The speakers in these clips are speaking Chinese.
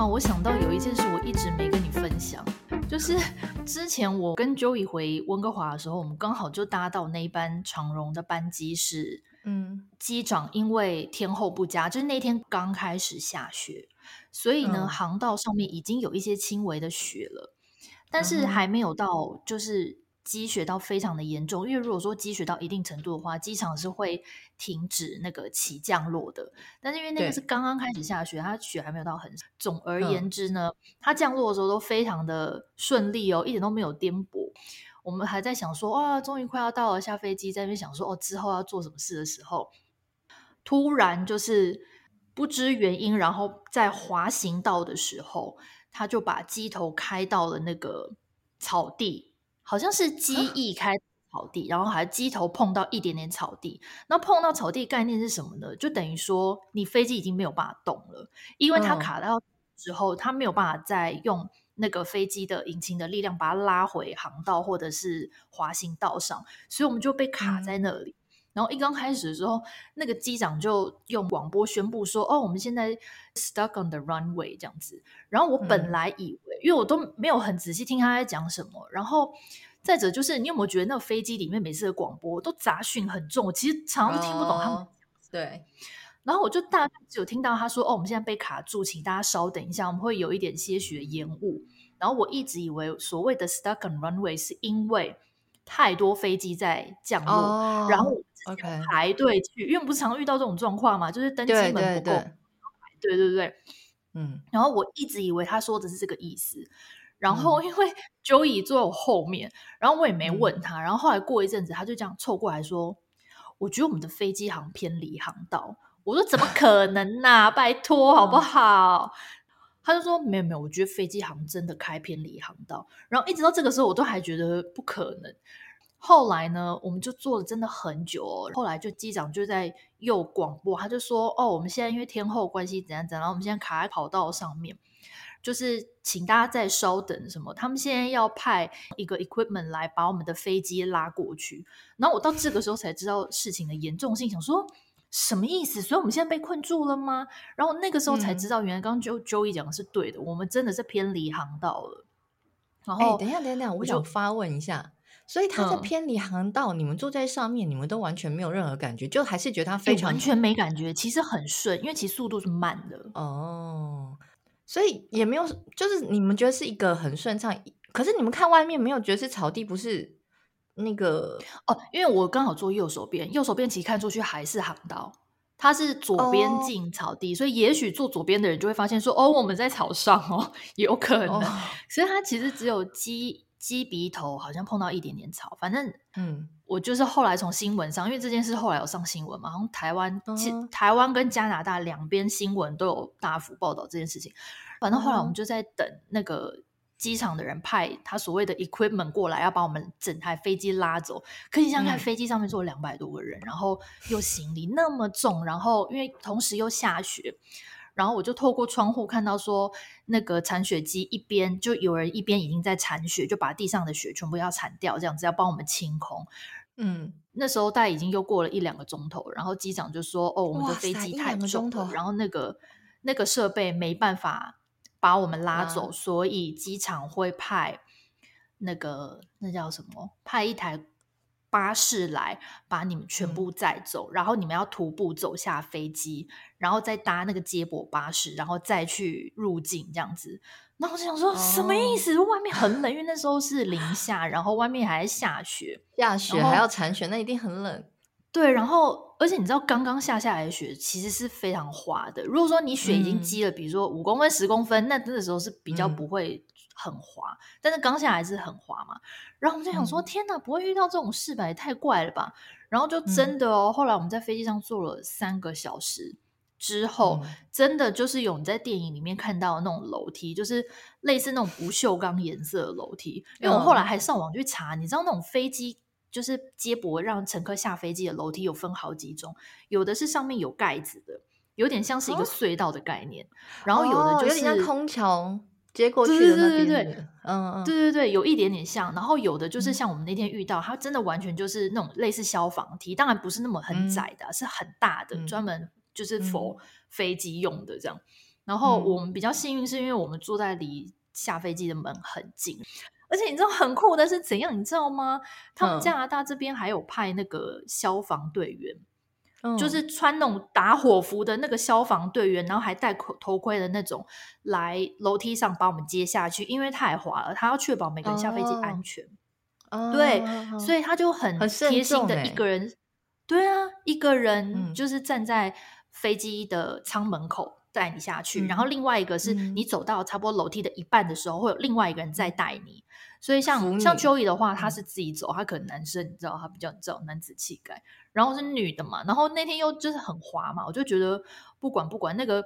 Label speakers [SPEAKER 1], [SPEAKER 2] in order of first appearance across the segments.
[SPEAKER 1] 啊，我想到有一件事我一直没跟你分享，就是 之前我跟 Joey 回温哥华的时候，我们刚好就搭到那一班长荣的班机是，嗯，机长因为天候不佳，就是那天刚开始下雪，所以呢，嗯、航道上面已经有一些轻微的雪了，但是还没有到就是。积雪到非常的严重，因为如果说积雪到一定程度的话，机场是会停止那个起降落的。但是因为那个是刚刚开始下雪，它雪还没有到很。总而言之呢，嗯、它降落的时候都非常的顺利哦，一点都没有颠簸。我们还在想说，哇，终于快要到了，下飞机，在那边想说，哦，之后要做什么事的时候，突然就是不知原因，然后在滑行道的时候，他就把机头开到了那个草地。好像是机翼开草地，然后还机头碰到一点点草地。那碰到草地概念是什么呢？就等于说你飞机已经没有办法动了，因为它卡到之后，它没有办法再用那个飞机的引擎的力量把它拉回航道或者是滑行道上，所以我们就被卡在那里。然后一刚开始的时候，那个机长就用广播宣布说：“哦，我们现在 stuck on the runway 这样子。”然后我本来以为，因为我都没有很仔细听他在讲什么，然后。再者就是，你有没有觉得那个飞机里面每次的广播都杂讯很重？我其实常常都听不懂他们。Oh,
[SPEAKER 2] 对。然
[SPEAKER 1] 后我就大概只有听到他说：“哦，我们现在被卡住，请大家稍等一下，我们会有一点些许的延误。”然后我一直以为所谓的 “stuck on runway” 是因为太多飞机在降落，oh, 然后我排队去.因为不是常遇到这种状况嘛，就是登机门不够，对对对，对对对，嗯。然后我一直以为他说的是这个意思。然后因为 Joey 坐我后面，嗯，然后我也没问他。然后后来过一阵子，他就这样凑过来说：“我觉得我们的飞机好像偏离航道。”我说：“怎么 可能呐，啊？拜托好不好？”他就说：“没有没有，我觉得飞机好像真的开偏离航道。”然后一直到这个时候，我都还觉得不可能。后来呢，我们就坐了真的很久哦。后来就机长就在又广播，他就说：“哦，我们现在因为天后关系怎样怎样，然后我们现在卡在跑道上面。”就是请大家再稍等，什么？他们现在要派一个 equipment 来把我们的飞机拉过去。然后我到这个时候才知道事情的严重性，想说什么意思？所以我们现在被困住了吗？然后那个时候才知道，原来刚刚 Jo Joey 讲的是对的，嗯，我们真的是偏离航道了。然后，欸，等一下，等一下，我想发问一下，所以他在偏离航道，嗯，你们坐在上面，你们都完全没有任何感觉，就还是觉得他非常，欸，完全没感觉，其实很顺，因为其实速度是慢的哦。
[SPEAKER 2] 所以也没有，就是你们觉得是一个很顺畅，可是你们看外面没有觉得是草地，不是那个
[SPEAKER 1] 哦，因为我刚好坐右手边，右手边其实看出去还是航道，它是左边进草地，哦，所以也许坐左边的人就会发现说，哦，我们在草上哦，有可能，哦，所以它其实只有机机鼻头好像碰到一点点草，反正嗯。我就是后来从新闻上，因为这件事后来有上新闻嘛，好像台湾、uh. 台湾跟加拿大两边新闻都有大幅报道这件事情。反正后来我们就在等那个机场的人派他所谓的 equipment 过来，要把我们整台飞机拉走。可以想想看，飞机上面坐两百多个人，然后又行李那么重，然后因为同时又下雪，然后我就透过窗户看到说，那个铲雪机一边就有人一边已经在铲雪，就把地上的雪全部要铲掉，这样子要帮我们清空。嗯，那时候大概已经又过了一两个钟头，然后机长就说：“哦，我们的飞机太重了，然后那个那个设备没办法把我们拉走，所以机场会派那个那叫什么？派一台巴士来把你们全部载走，嗯，然后你们要徒步走下飞机，然后再搭那个接驳巴士，然后再去入境这样子。”然后我就想说，什么意思？Oh. 外面很冷，因为那时候是零下，然后外面还在下雪，
[SPEAKER 2] 下雪还要铲雪，那一定很冷。
[SPEAKER 1] 对，然后而且你知道，刚刚下下来的雪其实是非常滑的。如果说你雪已经积了，嗯、比如说五公分、十公分，那那个时候是比较不会很滑。嗯、但是刚下来是很滑嘛。然后我们就想说，嗯、天哪，不会遇到这种事吧？也太怪了吧！然后就真的哦，嗯、后来我们在飞机上坐了三个小时。之后、嗯，真的就是有你在电影里面看到的那种楼梯，就是类似那种不锈钢颜色的楼梯。因为我后来还上网去查，你知道那种飞机就是接驳让乘客下飞机的楼梯有分好几种，有的是上面有盖子的，有点像是一个隧道的概念。哦、然后有的就是、
[SPEAKER 2] 哦、有点像空桥接过去的那边，对对对对，
[SPEAKER 1] 嗯嗯，对对对，有一点点像。然后有的就是像我们那天遇到，嗯、它真的完全就是那种类似消防梯，当然不是那么很窄的，嗯、是很大的，专门。就是 for 飞机用的这样，然后我们比较幸运，是因为我们坐在离下飞机的门很近，而且你知道很酷的是怎样？你知道吗？他们加拿大这边还有派那个消防队员。就是穿那种打火服的那个消防队员，然后还戴口头盔的那种，来楼梯上把我们接下去，因为太滑了，他要确保每个人下飞机安全。哦、对、哦，所以他就很贴心的一个人，对啊，一个人就是站在飞机的舱门口带你下去，嗯、然后另外一个是你走到差不多楼梯的一半的时候，会有另外一个人在带你。所以像像 Joey 的话，他是自己走，他可能男生，你知道，他比较你知道男子气概。然后是女的嘛，然后那天又就是很滑嘛，我就觉得不管不管，那个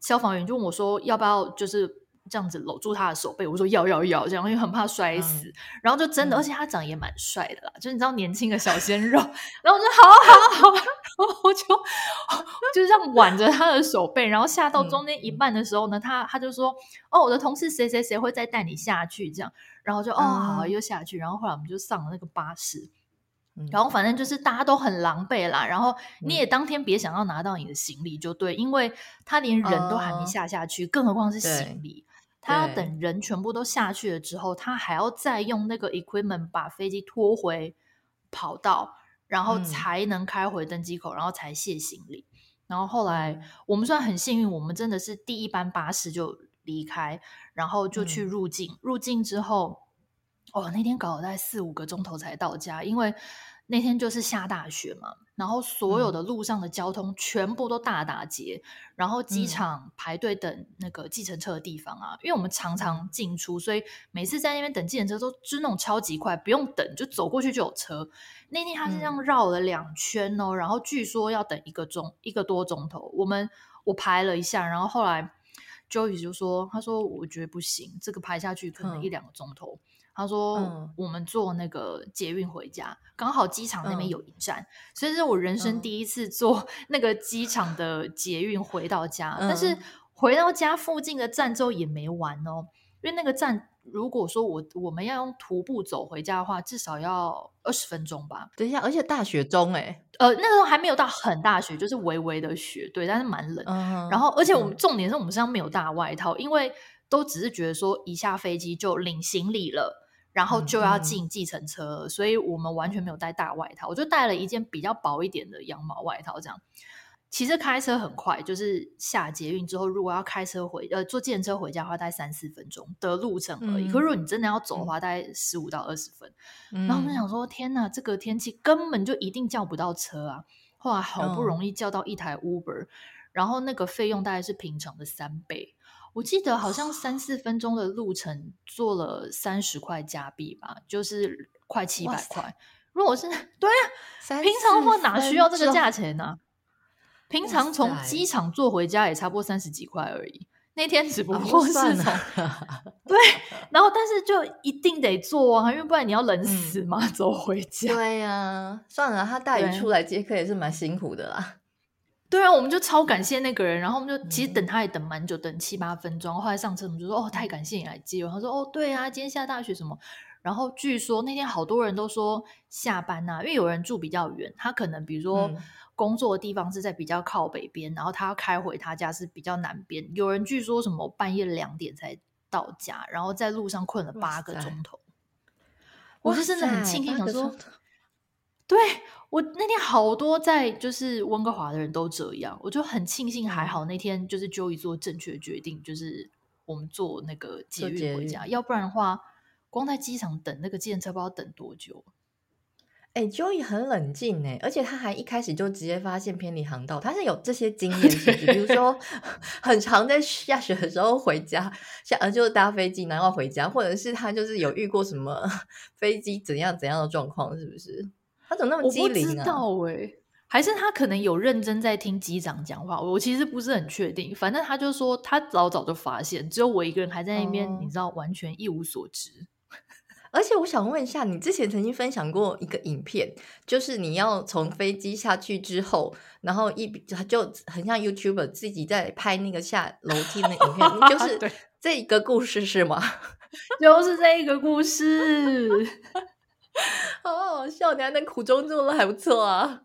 [SPEAKER 1] 消防员就问我说要不要就是这样子搂住他的手背，我说要要要这样，因为很怕摔死。嗯、然后就真的，嗯、而且他长得也蛮帅的啦，就是你知道年轻的小鲜肉。然后我就好好好，然后我就就这样挽着他的手背，然后下到中间一半的时候呢，嗯、他他就说哦，我的同事谁谁谁会再带你下去这样。然后就哦，好，好，又下去。然后后来我们就上了那个巴士，嗯、然后反正就是大家都很狼狈啦。然后你也当天别想要拿到你的行李就对，嗯、因为他连人都还没下下去，哦、更何况是行李。他要等人全部都下去了之后，他还要再用那个 equipment 把飞机拖回跑道，然后才能开回登机口，然后才卸行李。然后后来、嗯、我们算很幸运，我们真的是第一班巴士就离开，然后就去入境。嗯、入境之后，哦，那天搞了大概四五个钟头才到家，因为那天就是下大雪嘛。然后所有的路上的交通全部都大打结，嗯、然后机场排队等那个计程车的地方啊，嗯、因为我们常常进出，所以每次在那边等计程车都就是那种超级快，不用等就走过去就有车。那天他是这样绕了两圈哦，嗯、然后据说要等一个钟一个多钟头。我们我排了一下，然后后来。Joey 就说：“他说我觉得不行，这个排下去可能一两个钟头。嗯”他说：“嗯、我们坐那个捷运回家，刚好机场那边有一站，嗯、所以是我人生第一次坐 那个机场的捷运回到家。嗯、但是回到家附近的站之后也没完哦，因为那个站。”如果说我我们要用徒步走回家的话，至少要二十分钟吧。
[SPEAKER 2] 等一下，而且大雪中哎、欸，
[SPEAKER 1] 呃，那个时候还没有到很大雪，就是微微的雪，对，但是蛮冷。Uh. 然后，而且我们重点是我们身上没有大外套，因为都只是觉得说一下飞机就领行李了，然后就要进计程车了，uh. 所以我们完全没有带大外套，我就带了一件比较薄一点的羊毛外套，这样。其实开车很快，就是下捷运之后，如果要开车回呃坐计程车回家的话，大概三四分钟的路程而已。嗯、可是如果你真的要走的话，嗯、大概十五到二十分。嗯、然后我们想说，天哪，这个天气根本就一定叫不到车啊！后来好不容易叫到一台 Uber，、嗯、然后那个费用大概是平常的三倍。我记得好像三四分钟的路程，坐了三十块加币吧，就是快七百块。如果是对啊，平常的话哪需要这个价钱呢、啊？平常从机场坐回家也差不多三十几块而已，那天只不过是从对，然后但是就一定得坐啊，因为不然你要冷死嘛，嗯、走回家。
[SPEAKER 2] 对呀、啊，算了，他大雨出来接客也是蛮辛苦的啦。
[SPEAKER 1] 对啊，我们就超感谢那个人，然后我们就其实等他也等蛮久，等七八分钟。后来上车我们就说：“哦，太感谢你来接我。”他说：“哦，对啊，今天下大雪什么。”然后据说那天好多人都说下班呐、啊，因为有人住比较远，他可能比如说。嗯工作的地方是在比较靠北边，然后他要开回他家是比较南边。有人据说什么半夜两点才到家，然后在路上困了八个钟头。我是真的很庆幸，想说，对我那天好多在就是温哥华的人都这样，我就很庆幸还好那天就是 Joey 做正确的决定，就是我们坐那个捷运回家，要不然的话，光在机场等那个计程车不知道等多久。
[SPEAKER 2] 哎，Joey 很冷静哎，而且他还一开始就直接发现偏离航道，他是有这些经验，是不是？比如说，很常在下雪的时候回家，下呃就搭飞机然后回家，或者是他就是有遇过什么 飞机怎样怎样的状况，是不是？他怎么那么机灵啊？我不知
[SPEAKER 1] 道哎，还是他可能有认真在听机长讲话？我其实不是很确定，反正他就说他早早就发现，只有我一个人还在那边，哦、你知道，完全一无所知。
[SPEAKER 2] 而且我想问一下，你之前曾经分享过一个影片，就是你要从飞机下去之后，然后一就很像 YouTuber 自己在拍那个下楼梯的影片，就是这一个故事是吗？
[SPEAKER 1] 就是这个故事，
[SPEAKER 2] 好好笑，你还能苦中作乐，还不错啊。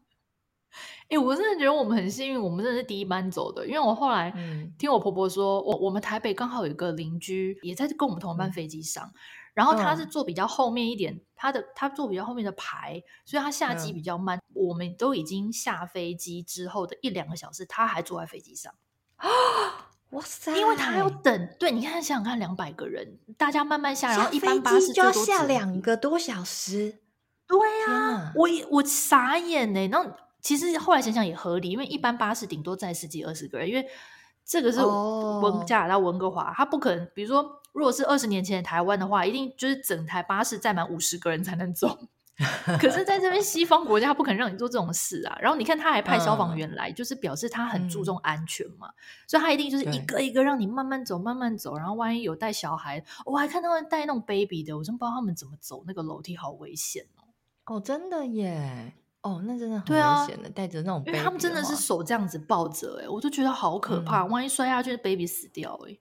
[SPEAKER 1] 哎，我真的觉得我们很幸运，我们真的是第一班走的。因为我后来听我婆婆说，我我们台北刚好有一个邻居也在跟我们同一班飞机上，嗯、然后他是坐比较后面一点，他的他坐比较后面的排，所以他下机比较慢。嗯、我们都已经下飞机之后的一两个小时，他还坐在飞机上啊！
[SPEAKER 2] 哇塞！
[SPEAKER 1] 因为他还要等，对，你看想想看，两百个人，大家慢慢下，然后一般巴士
[SPEAKER 2] 就要下两个多小时。
[SPEAKER 1] 对呀、啊，我我傻眼呢。然后其实后来想想也合理，因为一般巴士顶多载十几二十个人，因为这个是温加拿大温哥华，他不可能。比如说，如果是二十年前的台湾的话，一定就是整台巴士载满五十个人才能走。可是在这边西方国家，他不可能让你做这种事啊。然后你看，他还派消防员来，嗯、就是表示他很注重安全嘛，嗯、所以他一定就是一个一个让你慢慢走，慢慢走。然后万一有带小孩，我还看到带那种 baby 的，我真不知道他们怎么走那个楼梯，好危险哦。
[SPEAKER 2] 哦，真的耶！哦，那真的很危险的，带着、啊、那种因为
[SPEAKER 1] 他们真的是手这样子抱着，哎，我就觉得好可怕，嗯、万一摔下去，baby 死掉，哎。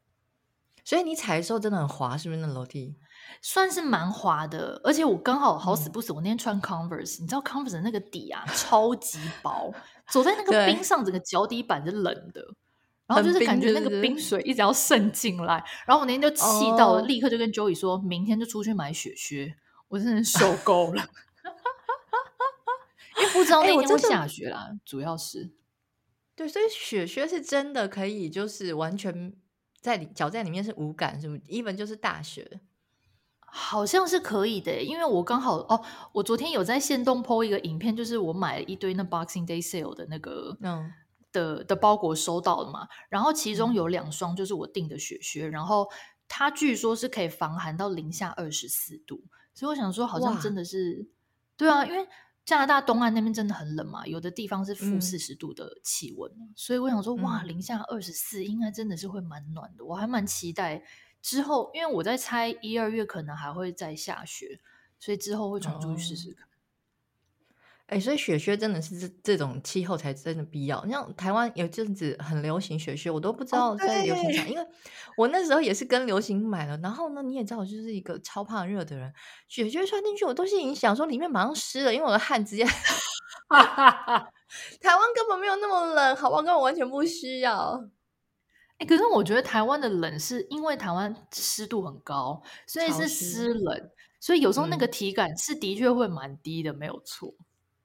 [SPEAKER 2] 所以你踩的时候真的很滑，是不是那楼梯？
[SPEAKER 1] 算是蛮滑的，而且我刚好好死不死，嗯、我那天穿 Converse，你知道 Converse 的那个底啊，超级薄，走在那个冰上，整个脚底板是冷的，然后就是感觉那个冰水一直要渗进来，然后我那天就气到了，哦、立刻就跟 Joey 说，明天就出去买雪靴，我真的受够了。因为不知道那天会下雪啦，欸、主要是
[SPEAKER 2] 对，所以雪靴是真的可以，就是完全在脚在里面是无感，是不是？even 就是大雪，
[SPEAKER 1] 好像是可以的。因为我刚好哦，我昨天有在线动 po 一个影片，就是我买了一堆那 Boxing Day Sale 的那个嗯的的包裹收到了嘛，然后其中有两双就是我订的雪靴，然后它据说是可以防寒到零下二十四度，所以我想说好像真的是哇对啊，因为。加拿大东岸那边真的很冷嘛，有的地方是负四十度的气温，嗯、所以我想说，哇，零下二十四，应该真的是会蛮暖的。我还蛮期待之后，因为我在猜一二月可能还会再下雪，所以之后会重出去试试看。哦
[SPEAKER 2] 哎、欸，所以雪靴真的是这这种气候才真的必要。像台湾有阵子很流行雪靴，我都不知道在流行啥，哦、因为我那时候也是跟流行买了。然后呢，你也知道我就是一个超怕热的人，雪靴穿进去我都是影响说里面马上湿了，因为我的汗直接。哈哈哈，台湾根本没有那么冷，好不好？根本完全不需要。
[SPEAKER 1] 哎、欸，可是我觉得台湾的冷是因为台湾湿度很高，所以是湿冷，湿所以有时候那个体感是的确会蛮低的，没有错。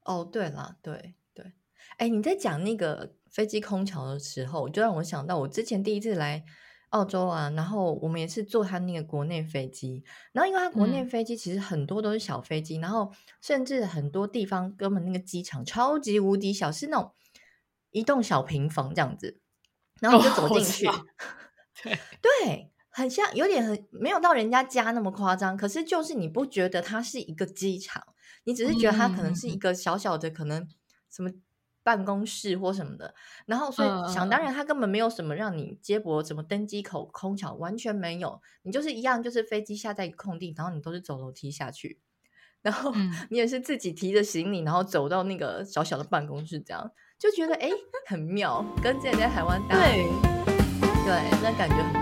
[SPEAKER 2] 哦，对了，对对，哎，你在讲那个飞机空桥的时候，就让我想到我之前第一次来澳洲啊，然后我们也是坐他那个国内飞机，然后因为他国内飞机其实很多都是小飞机，嗯、然后甚至很多地方根本那个机场超级无敌小，是那种一栋小平房这样子，然后你就走进去，哦、对。对，很像有点很没有到人家家那么夸张，可是就是你不觉得它是一个机场。你只是觉得它可能是一个小小的，可能什么办公室或什么的，然后所以想当然，它根本没有什么让你接驳，什么登机口、空桥完全没有，你就是一样，就是飞机下在一个空地，然后你都是走楼梯下去，然后 你也是自己提着行李，然后走到那个小小的办公室，这样就觉得哎很妙，跟之前在台湾待对。对，那感觉很。